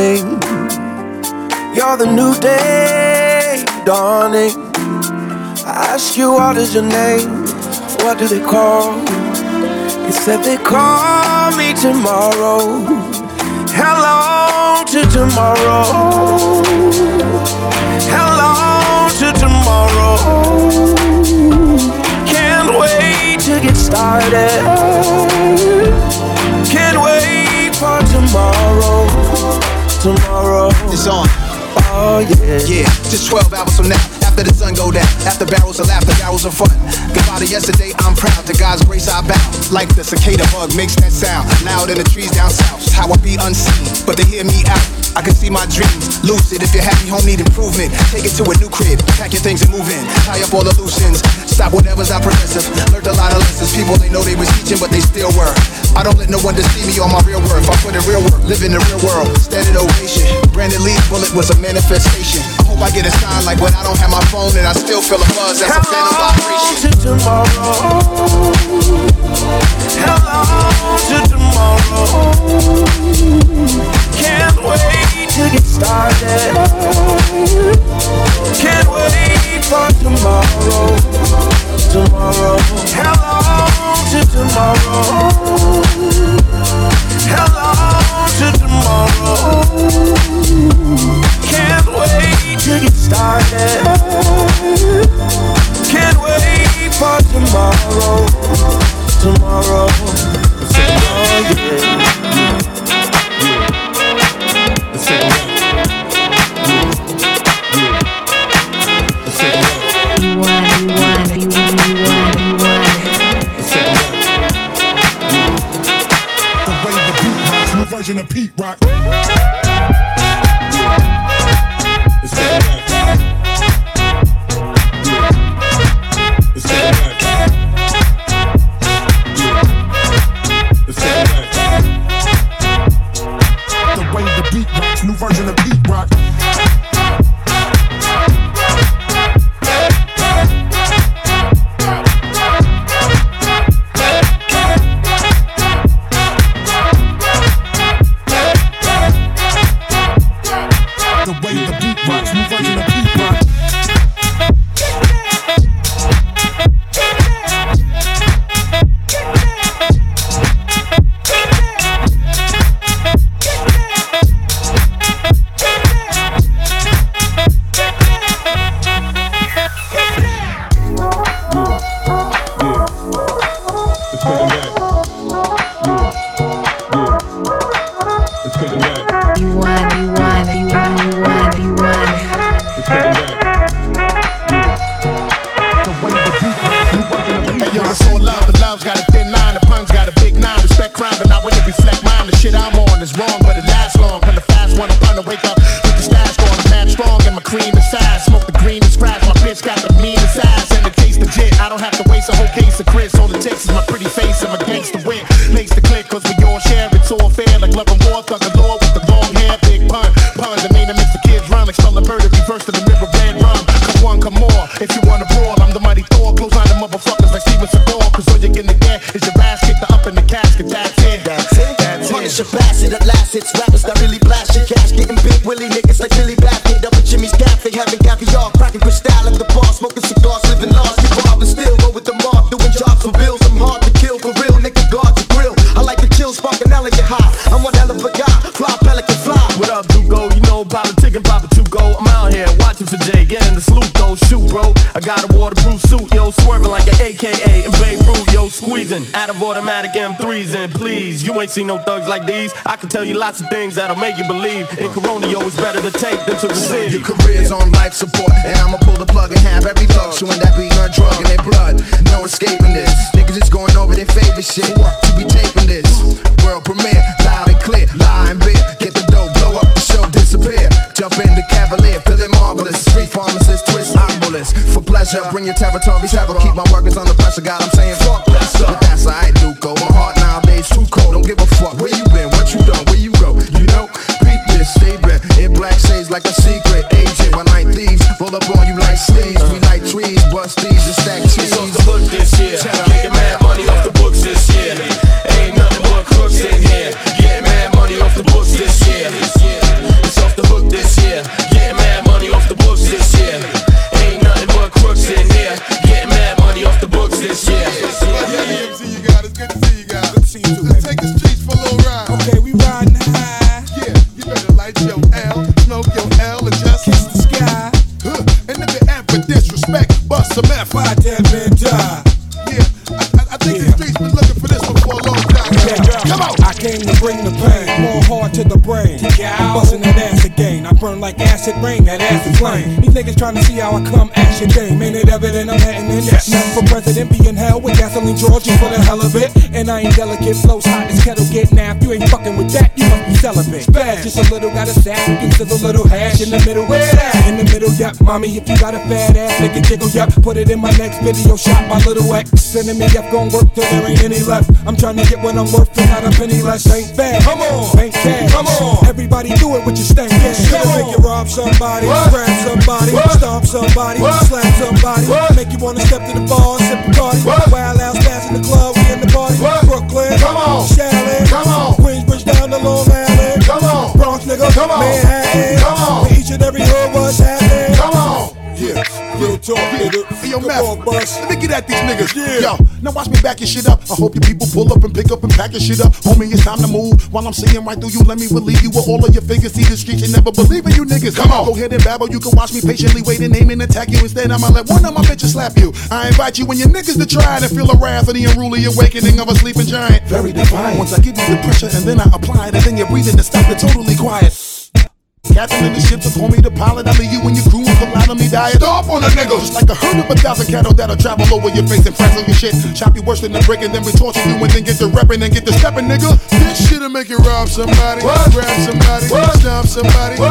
Forming. You're the new day dawning. I ask you, what is your name? What do they call? You said they call me tomorrow. Hello to tomorrow. Hello to tomorrow. Can't wait to get started. Can't wait for tomorrow. Tomorrow. It's on. Oh yeah. Yeah, just 12 hours from now. After the sun go down, after barrels of laughter, barrels of fun. Goodbye to yesterday, I'm proud. To God's grace, I bow. Like the cicada bug makes that sound. Loud in the trees down south. How I be unseen, but they hear me out. I can see my dreams. Lucid, if you're happy, home need improvement. Take it to a new crib, pack your things and move in. Tie up all the loose ends. Stop whatever's not progressive. Learned a lot of lessons. People they know they was teaching, but they still were. I don't let no one deceive me on my real worth. I put in real work, live in the real world. Standard ovation. Brandon Lee's bullet was a manifestation. I hope I get a sign like when I don't have my phone and I still feel a buzz. A phantom vibration. to tomorrow. bro. I got a waterproof suit, yo, swerving like an AKA in Beirut, yo, squeezing out of automatic M3s. And please, you ain't seen no thugs like these. I can tell you lots of things that'll make you believe. In Corona, yo, it's better to take than to receive. Your career's on life support, and I'ma pull the plug and have every thug showing that we on drug in their blood. No escaping this. Niggas is going over their favorite shit. To be taping this. World premiere, loud and clear, lying and. Get the dough, blow up the show, disappear. Jump in the Cavalier, feeling marvelous. Street pharmacist this for pleasure. Bring your territory several. Keep my workers under pressure. God, I'm saying fuck this. But that's alright. You your L, Like acid rain, that ass acid flame. These niggas trying to see how I come action game. Ain't it evident I'm heading in? Yes. Nothing for president, be in hell with gasoline Georgia for the hell of it. And I ain't delicate, flows hot as kettle get napped. You ain't fucking with that, you must be celibate. Bad, just a little, got a sack, you a little hash in the middle. Where that? In the middle, yep. Mommy, if you got a fat ass, make it jiggle, yep. Put it in my next video, shot my little ex. Sending me up, gon' work till there ain't any left. I'm trying to get what I'm worth and not a penny less. Ain't bad, come on, ain't bad, come on. Everybody do it with your stank ass. Gonna make you rob somebody, grab somebody, stomp somebody, slap somebody. Make you wanna step to the bar, sip a party. Wild out, in the club, we in the party. Brooklyn, Come on. Shaolin, Come on. Queensbridge down to Long Island. Talk, nigga. Hey, yo, Come Meth, on, bus. let me get at these niggas. Yeah. Yo, now watch me back your shit up. I hope you people pull up and pick up and pack your shit up. Homie, it's time to move. While I'm seeing right through you, let me relieve you with all of your figures. See the streets, you never believe in you niggas. Come on. Go ahead and babble. You can watch me patiently wait and aim and attack you. Instead, I'ma let one of my bitches slap you. I invite you and your niggas to try and feel the wrath of the unruly awakening of a sleeping giant. Very defiant. Once I give you the pressure and then I apply it, and then you're breathing to stop it totally quiet. Captain of the ship, so call me the pilot. I leave you and your crew and collide on me diet. Stop on the niggas. Just like a herd of a thousand cattle that'll travel over your face and frazzle your shit. Chop you worse than the brick and then we torture you and then get the reppin' and get the steppin', nigga. This shit'll make you rob somebody, grab somebody, stomp somebody, slap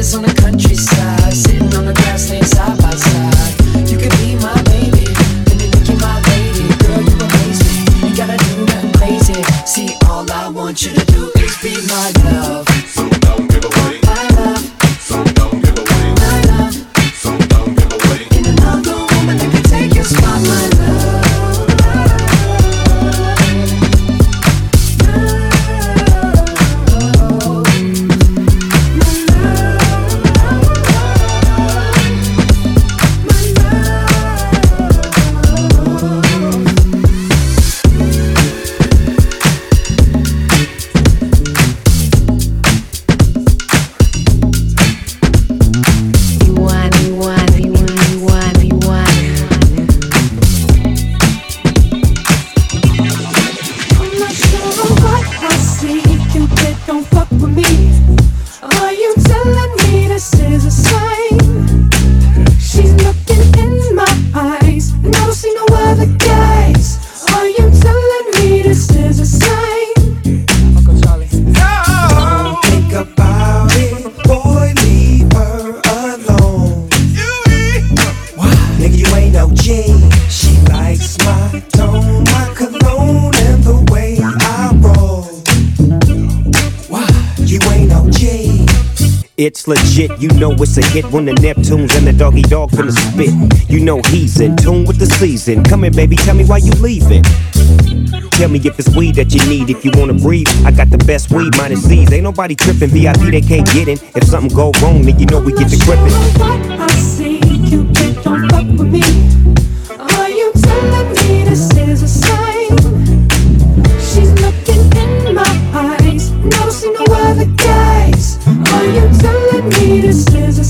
on the countryside. this is a It's legit, you know it's a hit when the Neptunes and the Doggy Dogg finna spit. You know he's in tune with the season. Come here, baby, tell me why you leaving. Tell me if it's weed that you need. If you wanna breathe, I got the best weed, minus C's. Ain't nobody tripping, VIP they can't get in. If something go wrong, then you know we get to gripping. I see you don't fuck with me. This is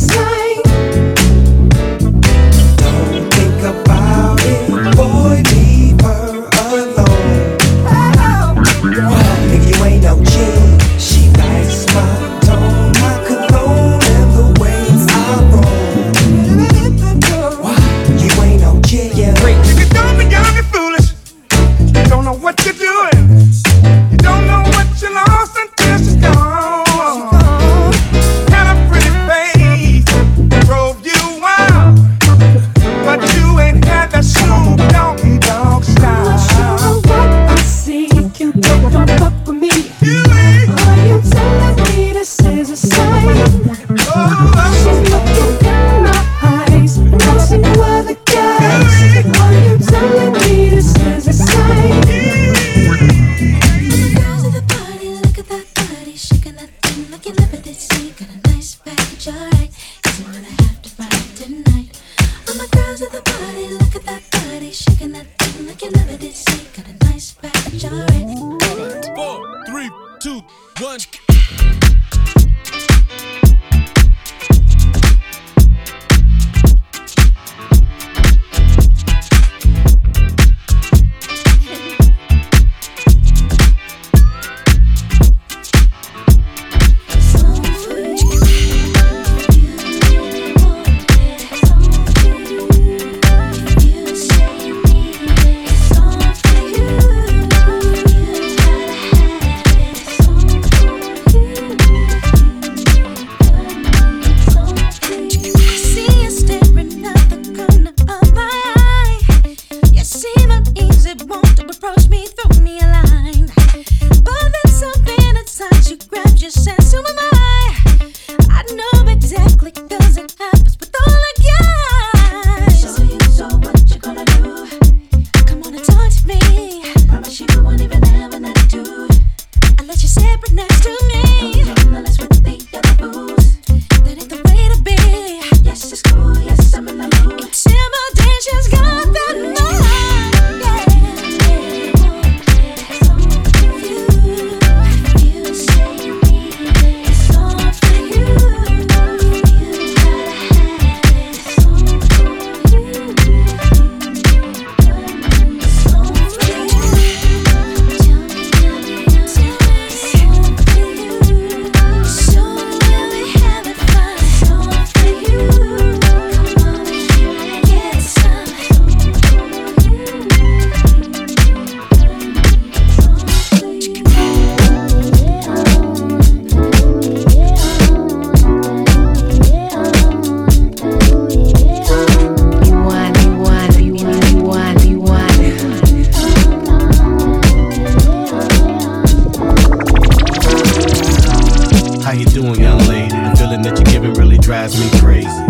How you doing, young lady? The feeling that you're giving really drives me crazy.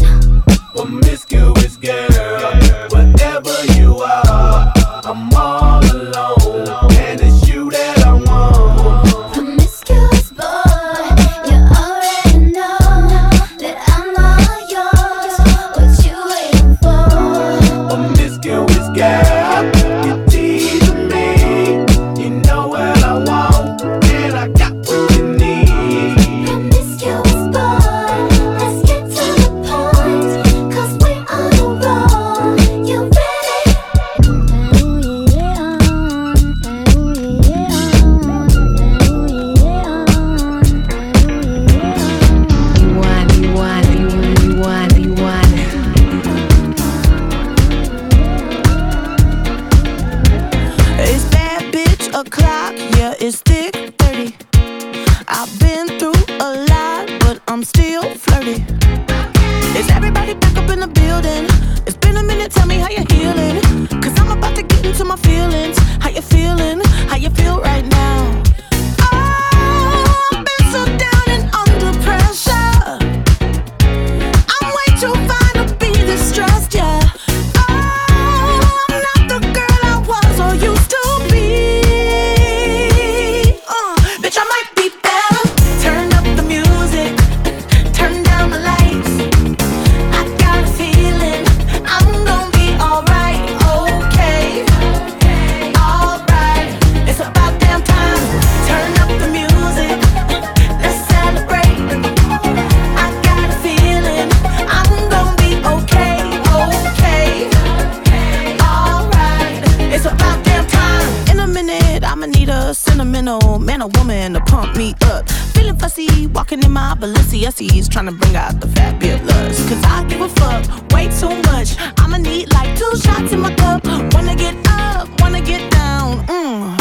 Promiscuous and a woman to pump me up. Feeling fussy, walking in my Balenciagas, trying to bring out the fabulous. Cause I give a fuck way too much. I'ma need like two shots in my cup. Wanna get up, wanna get down. mmm.